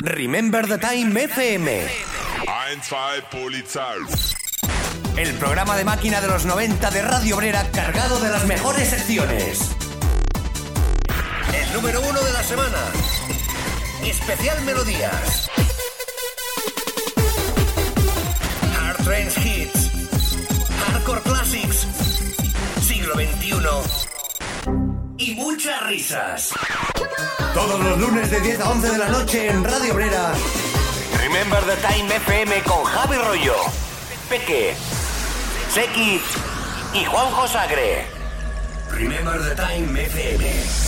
Remember the Time FM. 1, 2, Polizei. El programa de máquina de los 90 de Radio Obrera cargado de las mejores secciones. El número uno de la semana. Especial Melodías. Hard Trends Hits. Hardcore Classics. Siglo XXI. Y muchas risas. Todos los lunes de 10 a 11 de la noche en Radio Obrera. Remember the Time FM con Javi Rollo, Peque, Seki y Juanjo Sagre. Remember the Time FM.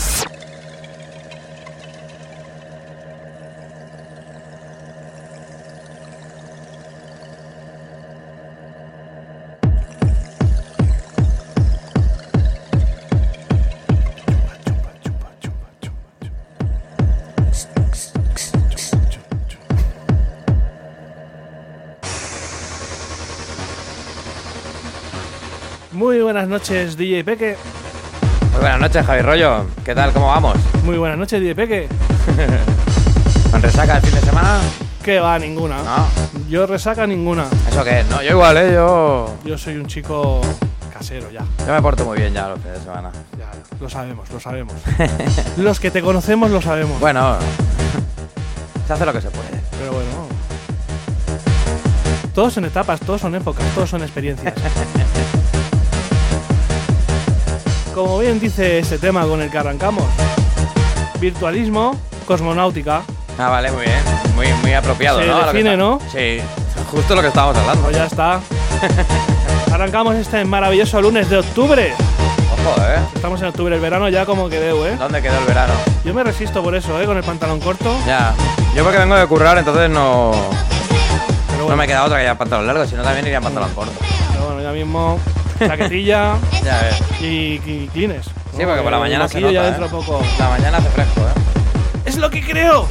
Buenas noches, DJ Peque. Muy buenas noches, Javi Rollo. ¿Qué tal? ¿Cómo vamos? Muy buenas noches, DJ Peque. ¿Con resaca el fin de semana? Que va, ninguna. No. Yo resaca ninguna. ¿Eso qué? No, yo igual, ¿eh? Yo, Yo soy un chico casero ya. yo me porto muy bien ya los fines de semana. Ya, lo sabemos, lo sabemos. Los que te conocemos lo sabemos. Bueno, se hace lo que se puede. Pero bueno. Todos son etapas, todos son épocas, todos son experiencias. Como bien dice ese tema con el que arrancamos. Virtualismo, cosmonáutica. Ah, vale, muy bien. Muy, muy apropiado, Se ¿no? Define, ¿no? Sí, justo lo que estábamos hablando. Pues ya está. Arrancamos este maravilloso lunes de octubre. Ojo, ¿eh? Estamos en octubre, el verano ya como que deu, ¿eh? ¿Dónde quedó el verano? Yo me resisto por eso, ¿eh? Con el pantalón corto. Ya. Yo porque vengo de currar, entonces no, Pero no bueno, me queda otra que llevar pantalón largo, si no también iría pantalón corto. pero bueno ya mismo chaquetilla Ya ves. y, y clines. Sí, porque por la mañana se nota, ya dentro ¿eh? poco. La mañana hace fresco, ¿eh? ¡Es lo que creo!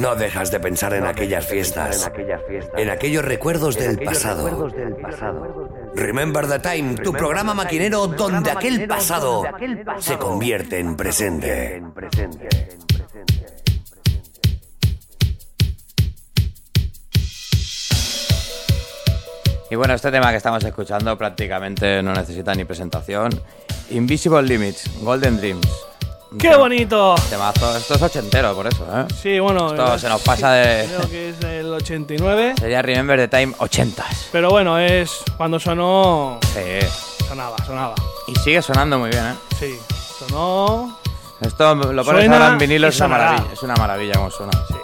No dejas de pensar en aquellas fiestas, en aquellos recuerdos del pasado. Remember the Time, tu programa maquinero donde aquel pasado se convierte en presente. Y bueno, este tema que estamos escuchando prácticamente no necesita ni presentación. Invisible Limits, Golden Dreams. ¡Qué bonito! Temazo. Esto es ochentero, por eso, ¿eh? Sí, bueno. Esto eh, se nos pasa de- Creo que es del 89. Sería Remember the Time 80s. Pero bueno, es cuando sonó. Sí. Sonaba, sonaba. Y sigue sonando muy bien, ¿eh? Sí, sonó. Esto lo pones Suena ahora en vinilo, y es una sonará. maravilla. Es una maravilla como suena. Sí.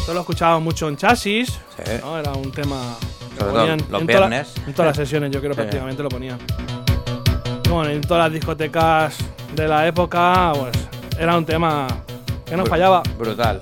Esto lo escuchaba mucho en chasis. Sí. ¿no? Era un tema. que Sobre lo todo ponían los en toda en todas las sesiones, yo creo, Sí. prácticamente lo ponían. Y bueno, en todas las discotecas de la época, pues era un tema que no fallaba. Brutal.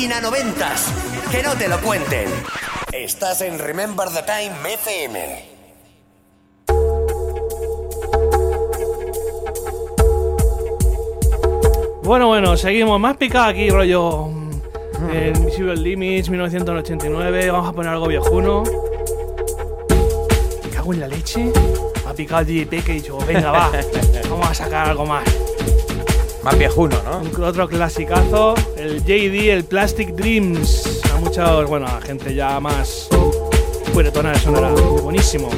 Máquina noventas. Que no te lo cuenten. Estás en Remember the Time FM. Bueno, bueno, seguimos. Más picado aquí, rollo. mm, En Invisible Limits, 1989. Vamos a poner algo viejuno. Me cago en la leche. Me ha picado el DJ que he dicho, venga, va. Vamos a sacar algo más. Más viejuno, ¿no? Otro clasicazo, el JD, el Plastic Dreams. A muchos, bueno, a gente ya más puretona le sonará. Buenísimo.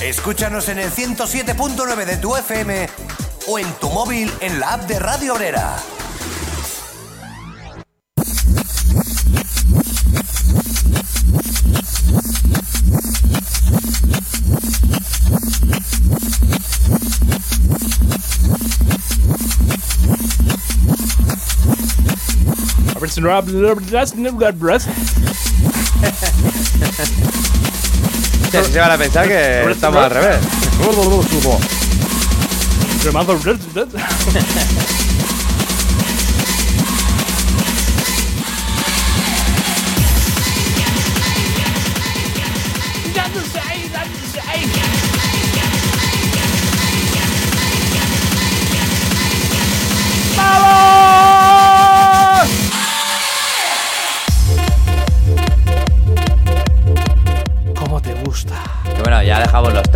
Escúchanos en el 107.9 de tu FM o en tu móvil en la app de Radio Obrera. Así se van a pensar que estamos al revés.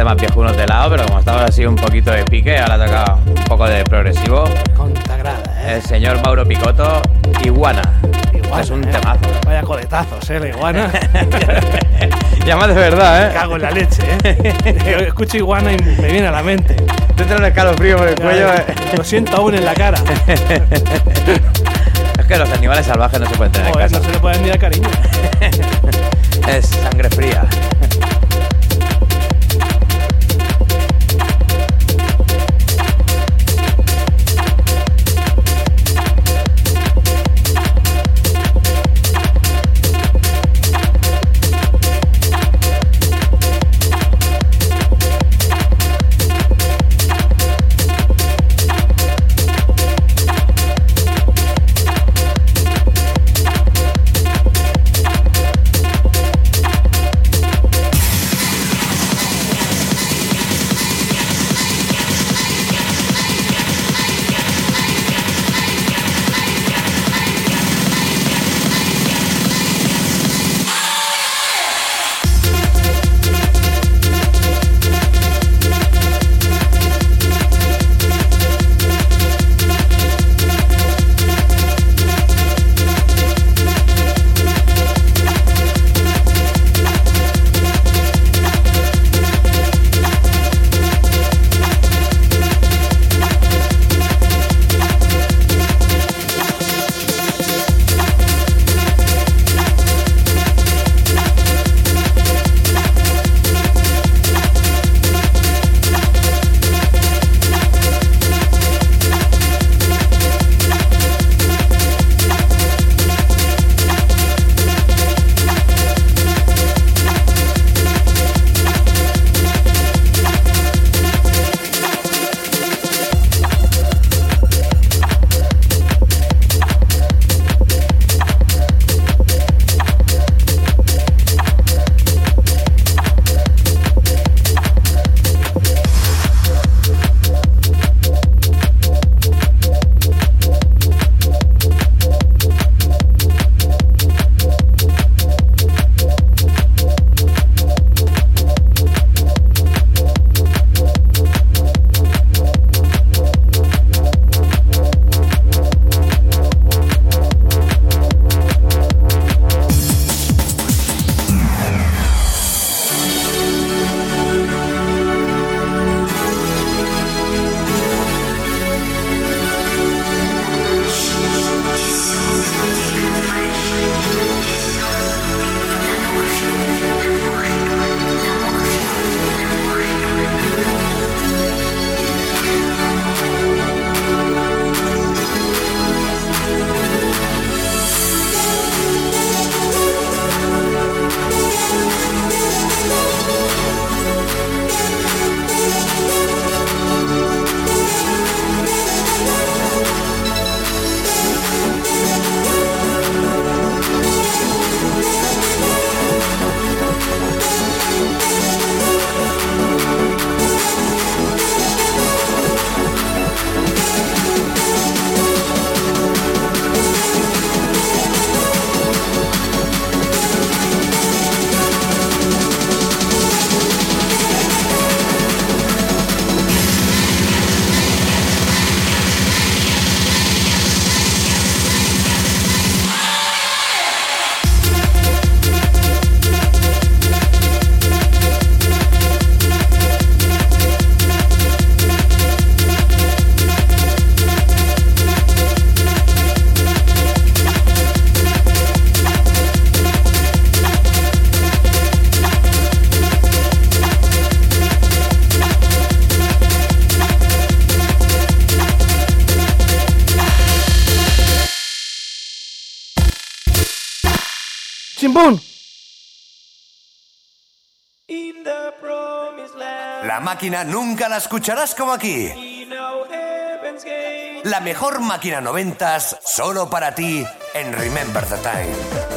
Temas viejunos de lado, pero como estamos así un poquito de pique, ahora toca un poco de progresivo. Contagrada, ¿eh? El señor Mauro Picotto, Iguana. Iguana, es un ¿eh? temazo. Vaya coletazos, ¿eh? La iguana. Llama de verdad, ¿eh? Cago en la leche, ¿eh? Escucho iguana y me viene a la mente. Te entra un escalofrío por el cuello. Eh. Lo siento aún en la cara. Es que los animales salvajes no se pueden tener en Joder, casa. no se le puede ni dar cariño. Es sangre fría. La máquina nunca la escucharás como aquí. La mejor máquina noventas solo para ti en Remember the Time.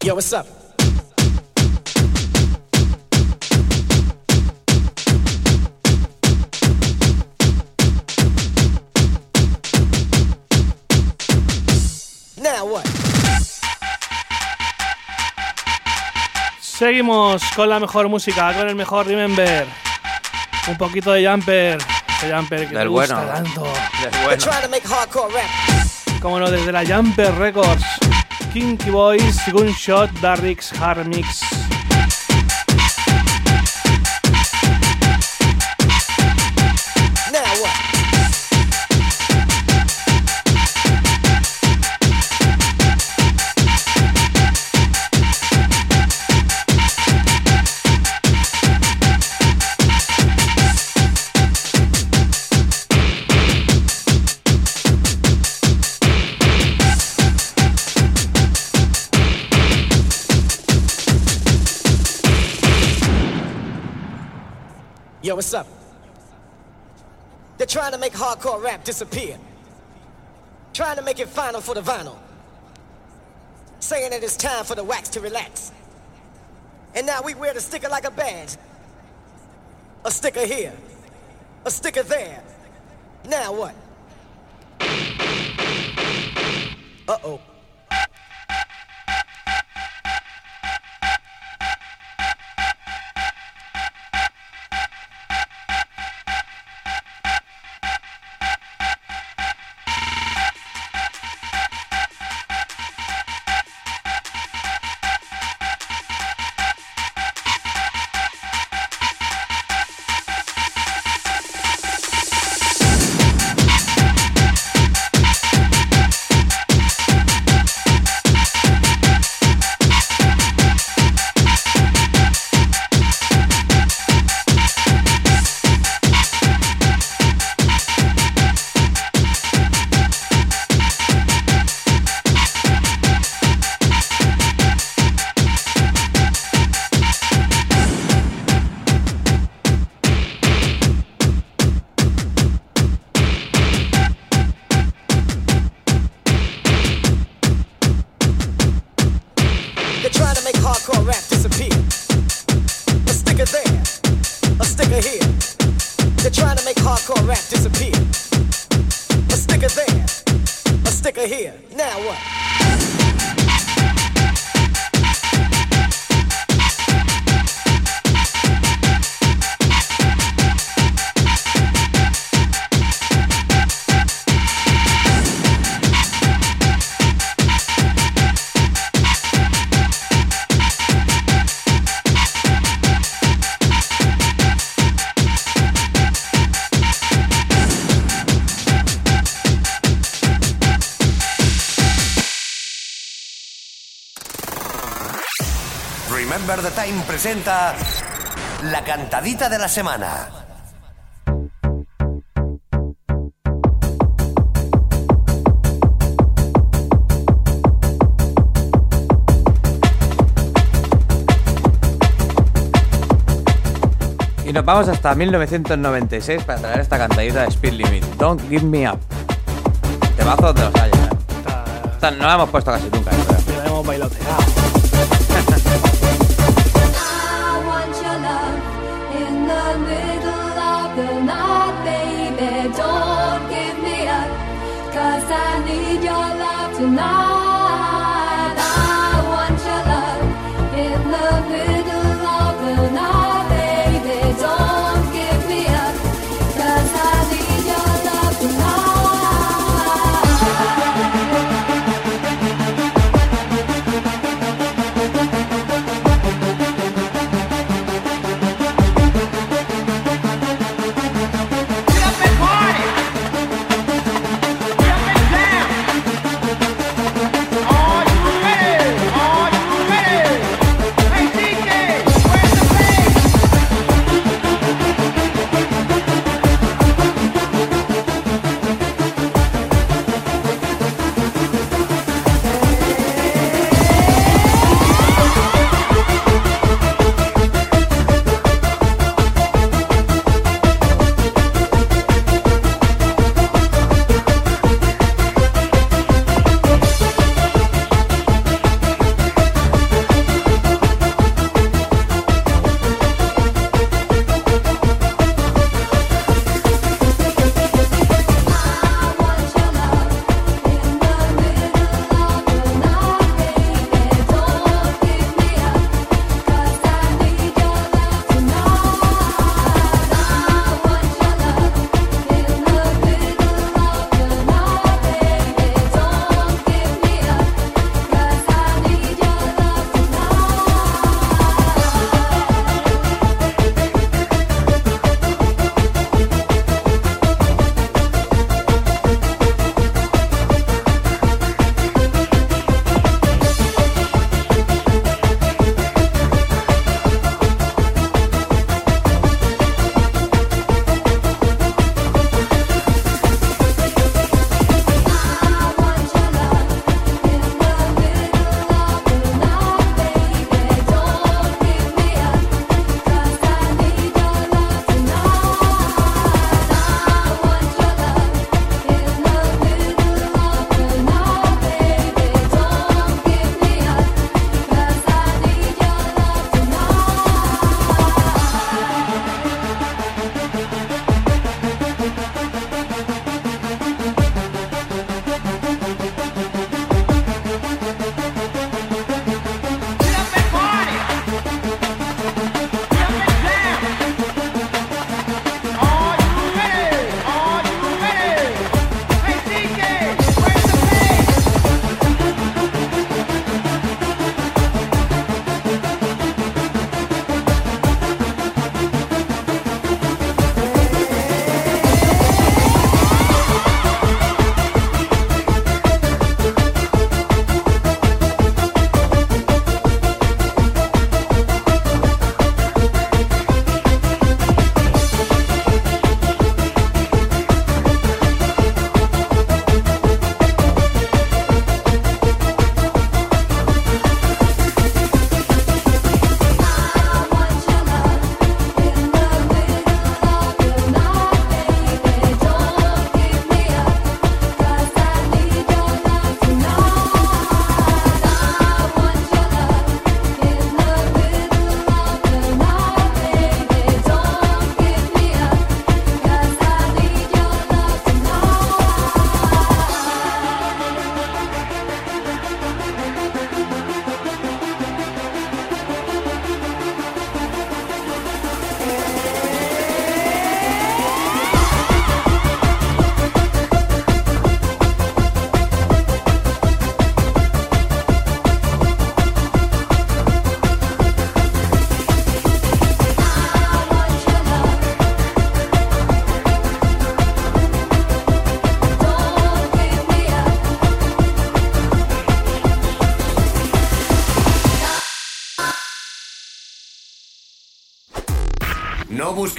Yo, what's up? Seguimos con la mejor música, con el mejor Remember. Un poquito de Jumper. Ese Jumper que Del te gusta bueno. tanto. Bueno. Como no, desde la Jumper Records. Kinky Boys, Gunshot, Darrix, Hard what's up? They're trying to make hardcore rap disappear. Trying to make it final for the vinyl. Saying that it's time for the wax to relax. And now we wear the sticker like a badge. A sticker here. A sticker there. Now what? Uh-oh. Presenta la cantadita de la semana. Y nos vamos hasta 1996 para traer esta cantadita de Speed Limit. Don't Give Me Up. Temazo de los años. ¿eh? Esta- no la hemos puesto casi nunca, ya la hemos bailoteado. need your love tonight.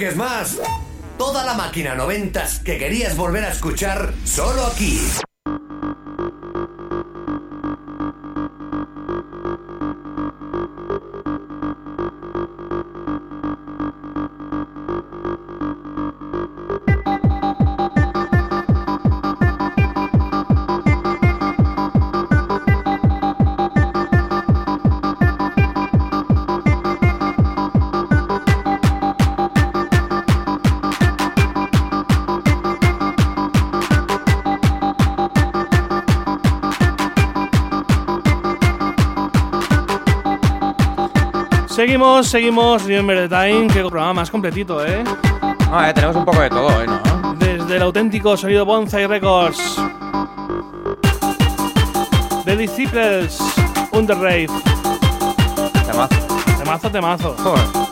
Busques más. Toda la máquina noventas que querías volver a escuchar solo aquí. Seguimos, seguimos, Remember the Time, que programa más completito, ¿eh? Ah, eh, tenemos un poco de todo hoy, ¿no? Desde el auténtico sonido Bonsai Records. The Disciples, Under Rave. Temazo. Temazo, temazo. Joder.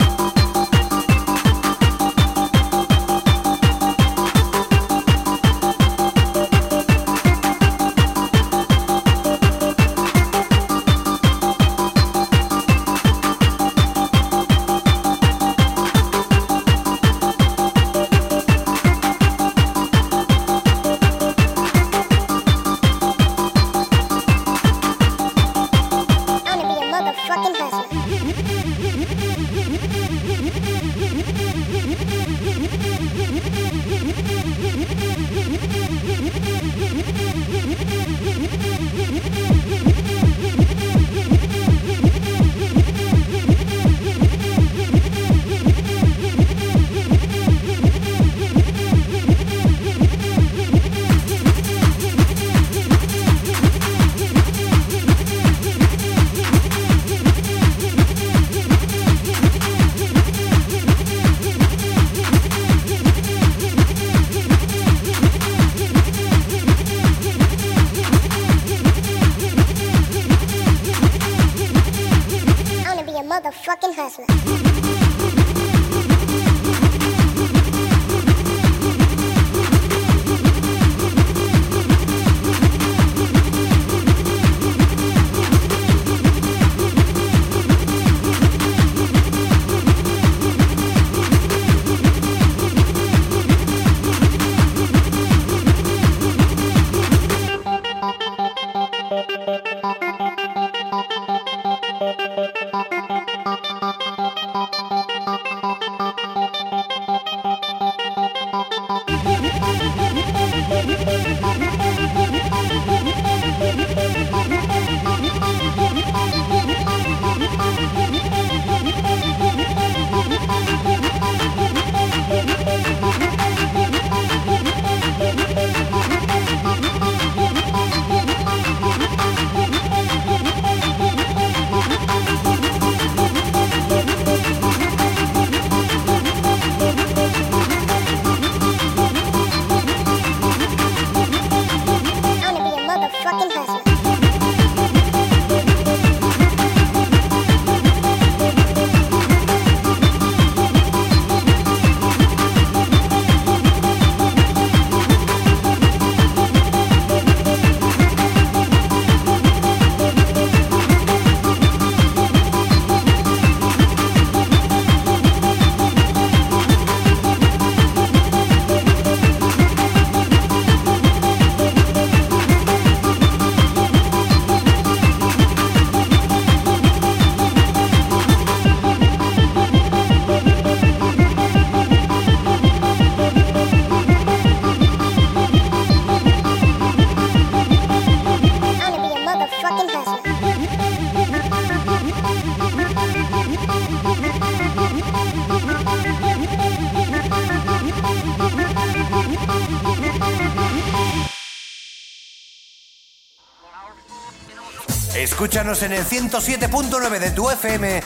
Escúchanos en el 107.9 de tu FM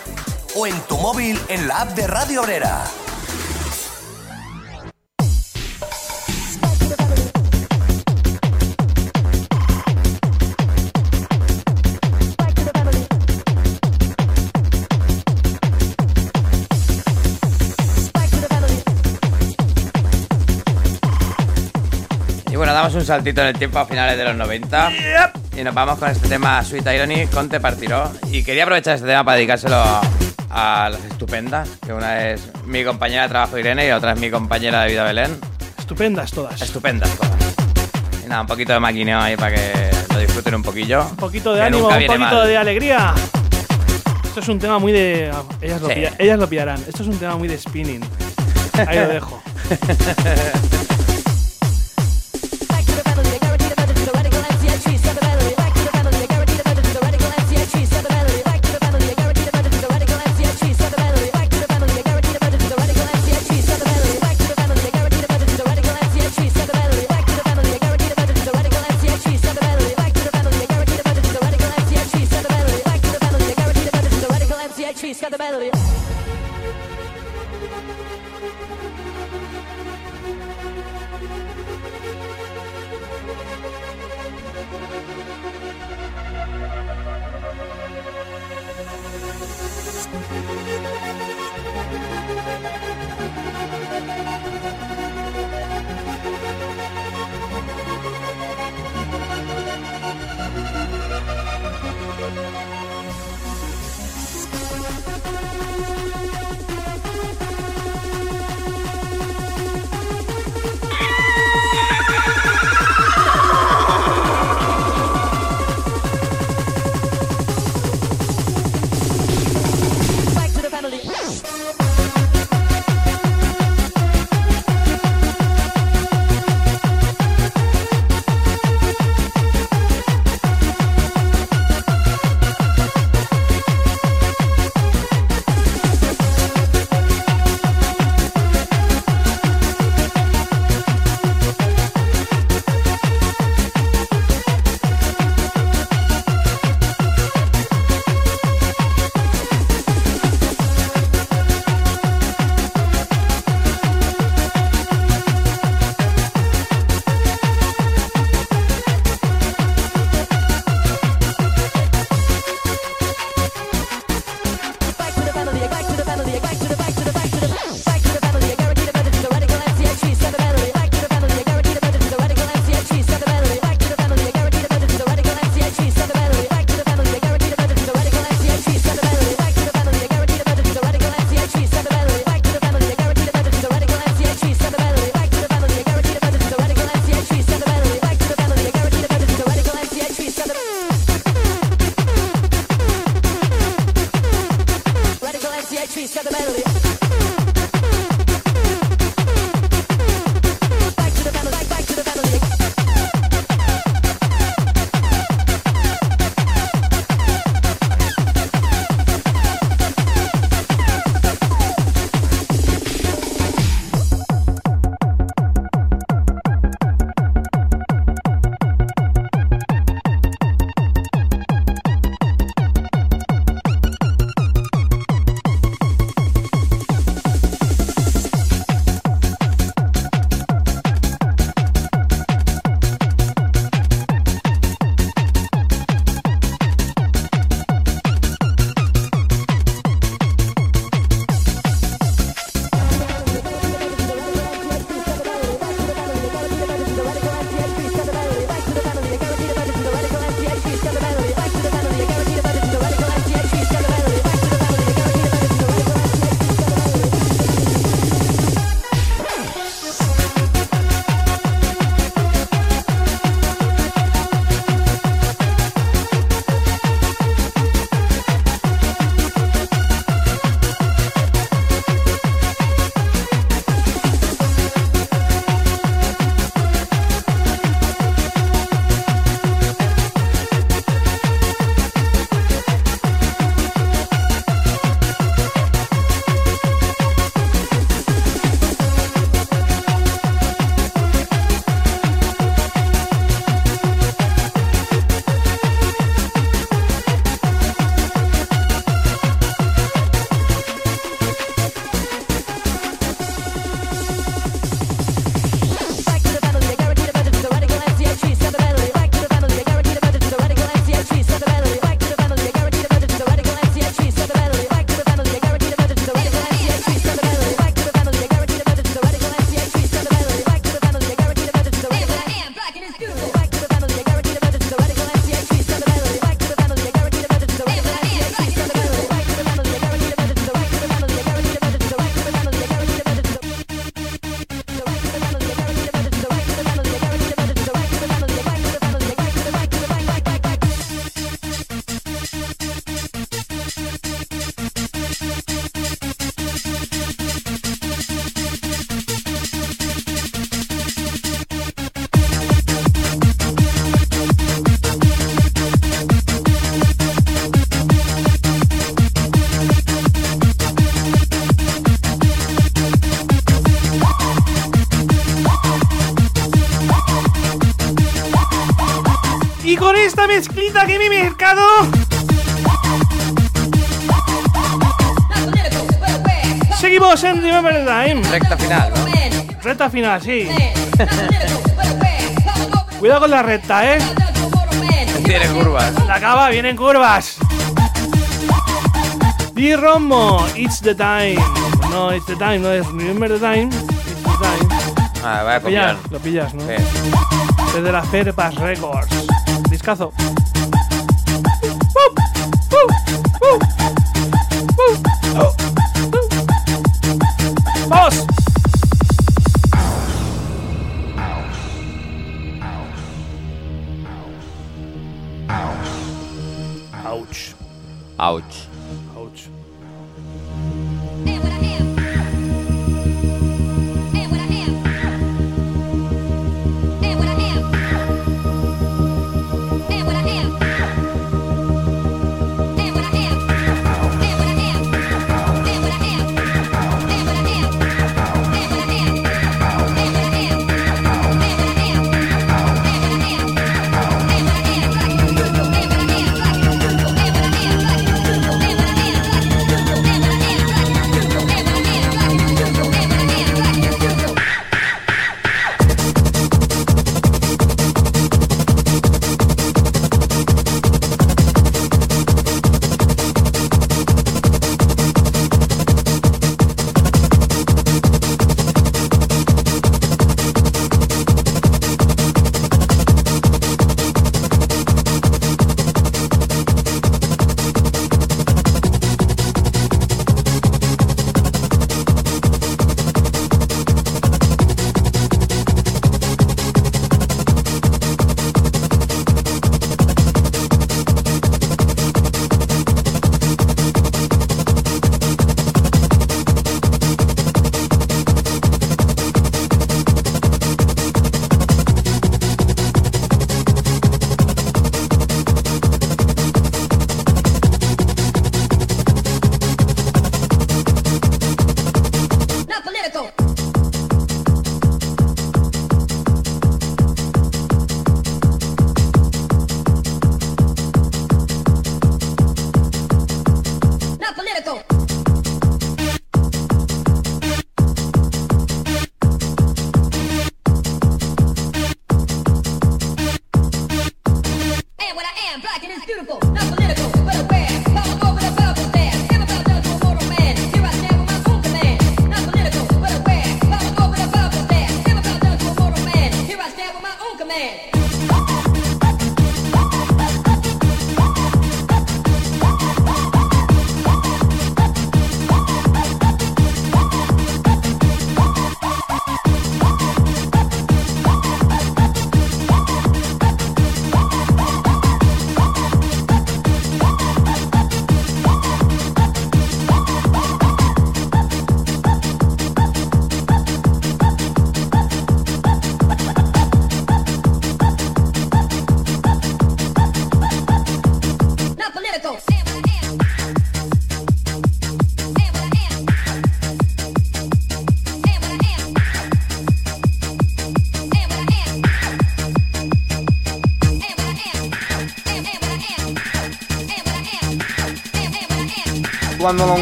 o en tu móvil en la app de Radio Obrera. Damos un saltito en el tiempo a finales de los 90. Y nos vamos con este tema Sweet Irony con Te Partiró. Y quería aprovechar este tema para dedicárselo a las estupendas, que una es mi compañera de trabajo Irene y otra es mi compañera de vida Belén. Estupendas todas. Estupendas todas. Y nada, un poquito de maquineo ahí para que lo disfruten un poquillo. Un poquito de ánimo, un poquito mal. de alegría. Esto es un tema muy de. Ellas lo, Sí. pilla- ellas lo pillarán. Esto es un tema muy de spinning. Ahí lo dejo. Remember the Time. Recta final, ¿no? Recta final, sí. Cuidado con la recta, ¿eh? Tiene curvas. La acaba, vienen curvas. Di Romo, it's the time. No, it's the time, no es Remember the time. It's the time. Ah, voy a Lo pillas, copiar. lo pillas, ¿no? Sí. Desde la Fairpass Records. Discazo.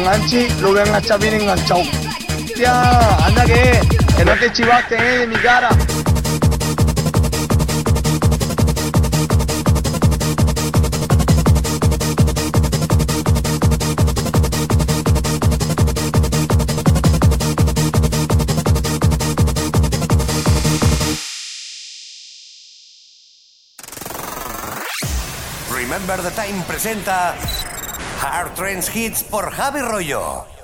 Enganche, lo voy a enganchar bien enganchado. Ya, anda que, que no te chivaste eh, de mi cara. Remember the Time presenta Hard Trends Hits por Javi Rollo.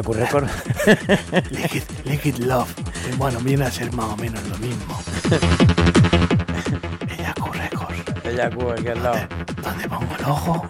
Ocurre con... liquid, liquid Love. Bueno, viene a ser más o menos lo mismo. Eyaku Records. ella ocurre aquí al lado. ¿Dónde pongo el ojo?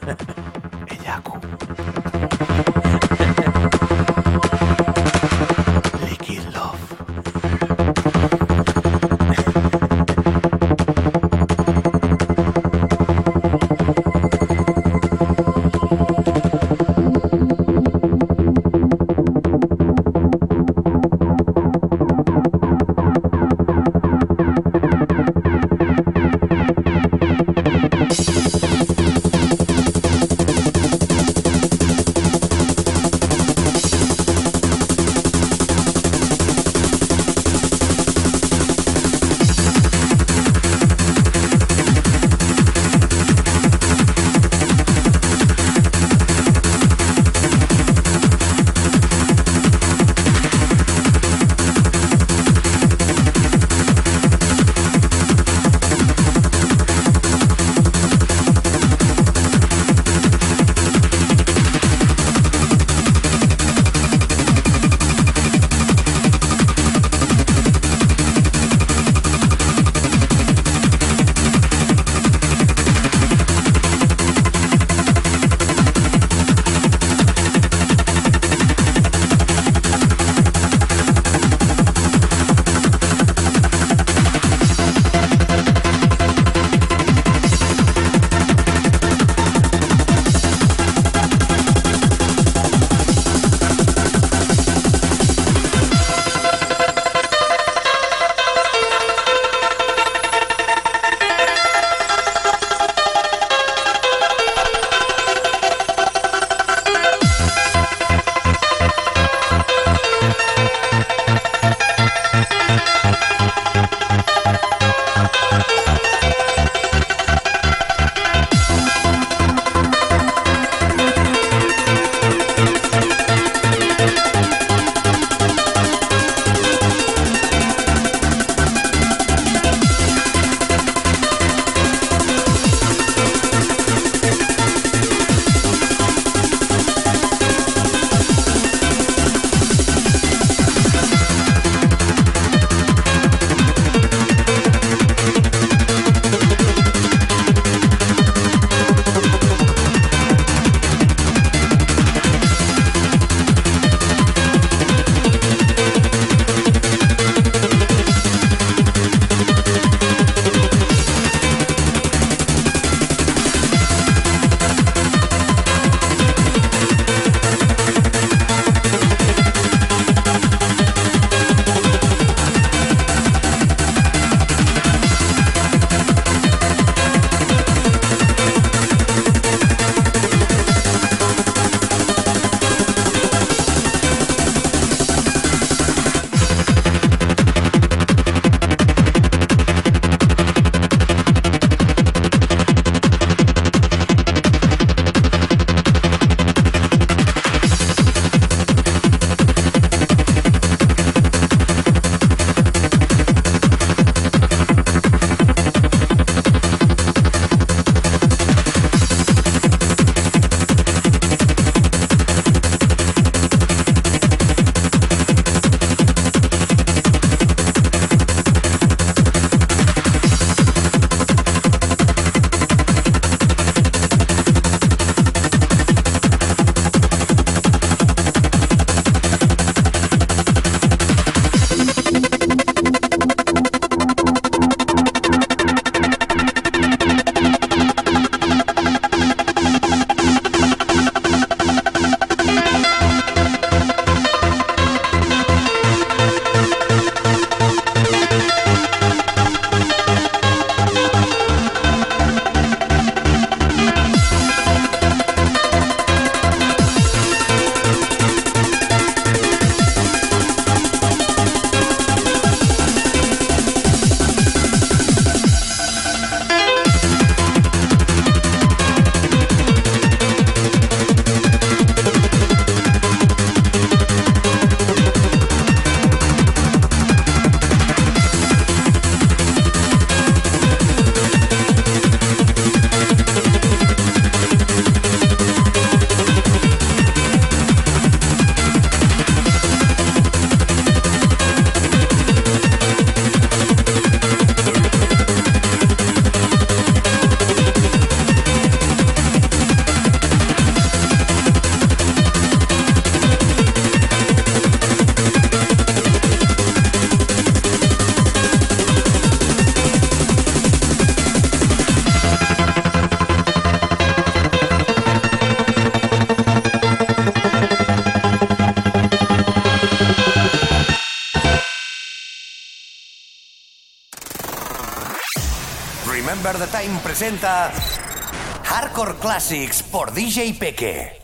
Hardcore Classics por DJ Peque.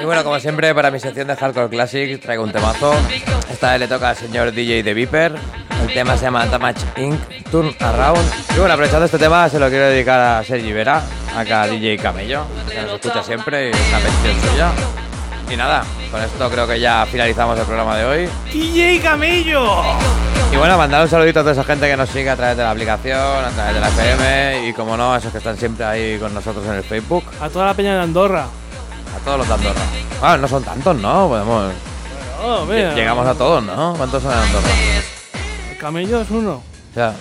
Y bueno, como siempre, para mi sección de Hardcore Classic traigo un temazo. Esta vez le toca al señor DJ de Viper. El tema se llama Damage Inc. Turn Around. Y bueno, aprovechando este tema, se lo quiero dedicar a Sergi Vera, acá DJ Camello, que nos escucha siempre y es una petición suya. Y nada, con esto creo que ya finalizamos el programa de hoy. DJ Camello. Y bueno, mandar un saludito a toda esa gente que nos sigue a través de la aplicación, a través de la FM y como no, a esos que están siempre ahí con nosotros en el Facebook, A toda la peña de Andorra. a todos los de Andorra. Bueno, no son tantos, ¿no? Podemos... Oh, mira. Llegamos a todos, ¿no? ¿Cuántos son en Andorra? El camello es uno. O sea,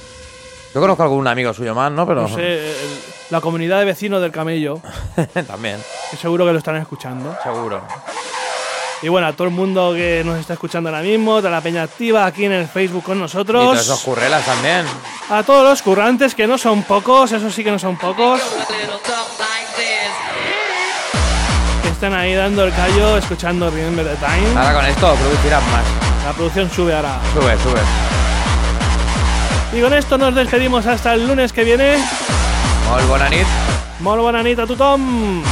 yo conozco a algún amigo suyo más, ¿no? Pero No sé, el- la comunidad de vecinos del camello, también, que seguro que lo están escuchando. seguro. Y bueno, a todo el mundo que nos está escuchando ahora mismo, de la peña activa aquí en el Facebook con Y todos nosotros. esos currelas también. A todos los currantes, que no son pocos, eso sí que no son pocos. Que están ahí dando el callo, escuchando Remember the Time. Ahora con esto producirás más. La producción sube ahora. Sube, sube. Y con esto nos despedimos hasta el lunes que viene. Molt bona nit. Molt bona nit a tothom!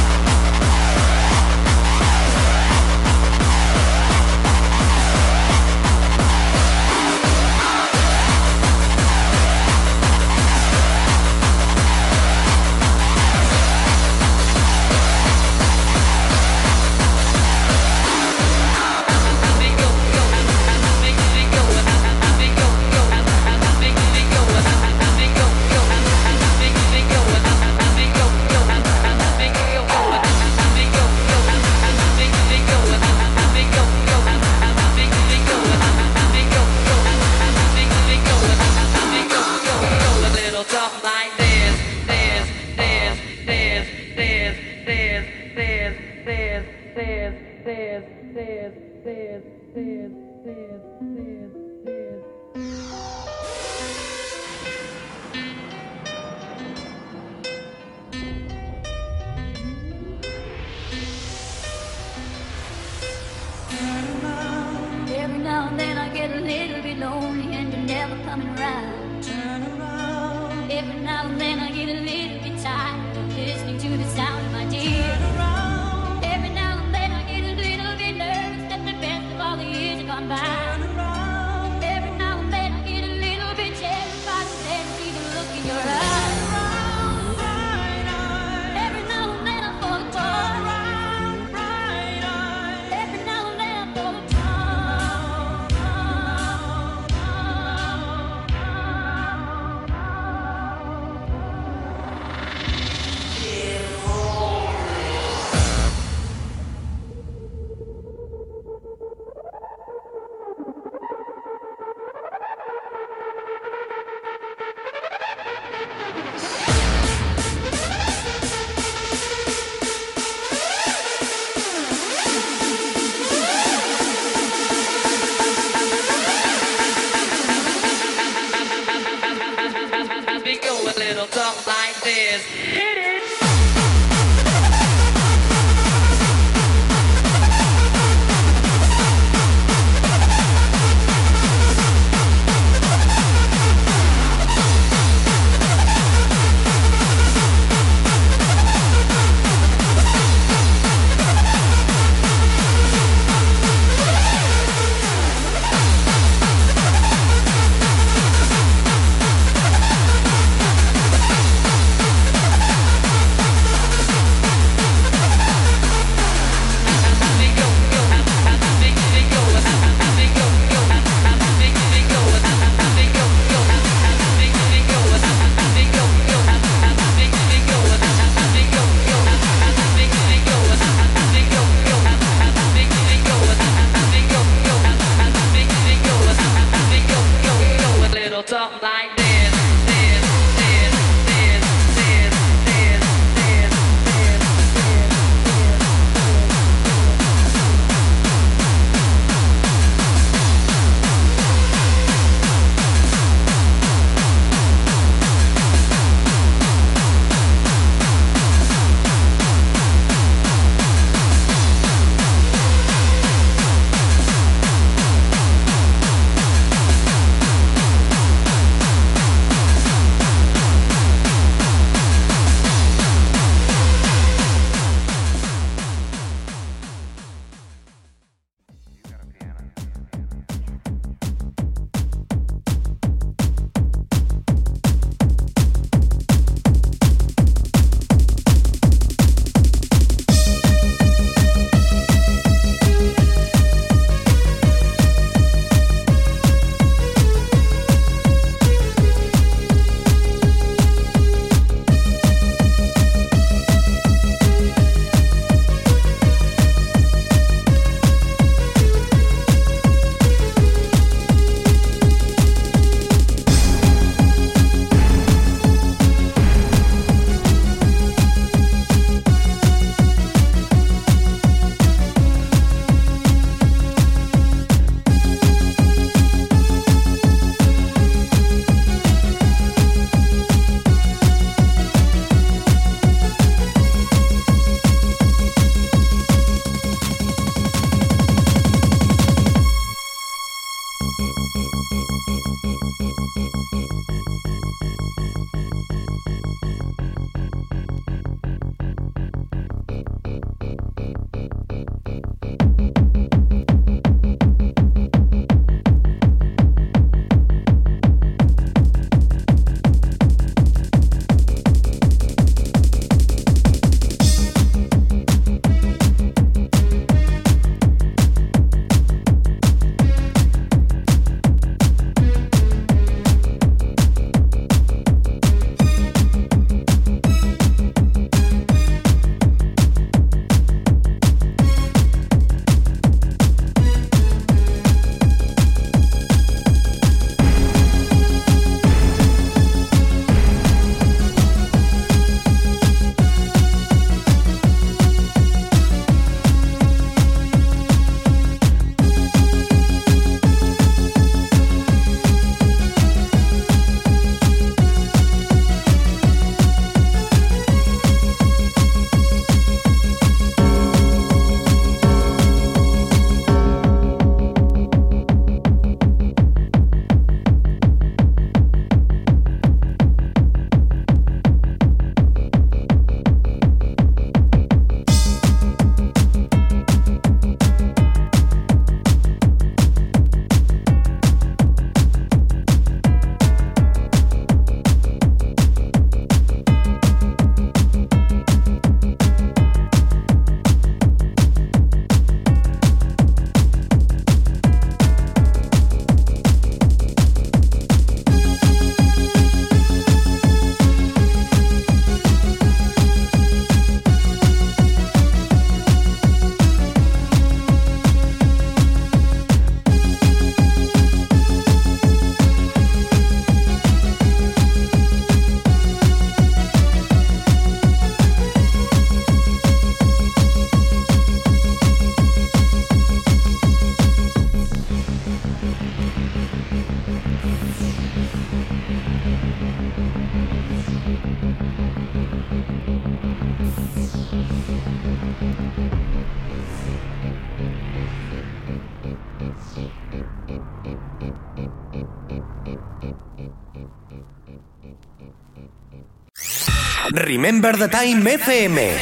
Remember the Time FM.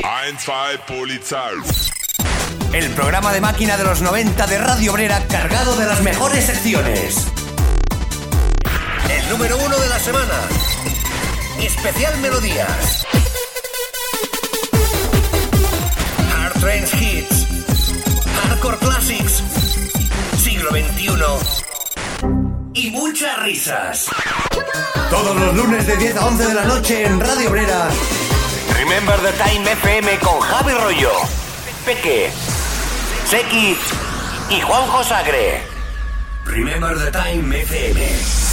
1-2 Polizei. El programa de máquina de los 90 de Radio Obrera cargado de las mejores secciones. El número uno de la semana. Especial Melodías. Hard Trends Hits. Hardcore Classics. Siglo XXI. Y muchas risas. Todos los lunes de 10 a 11 de la noche en Radio Obrera. Remember the Time FM con Javi Rollo, Peque, Seki y Juanjo Sagre. Remember the Time FM.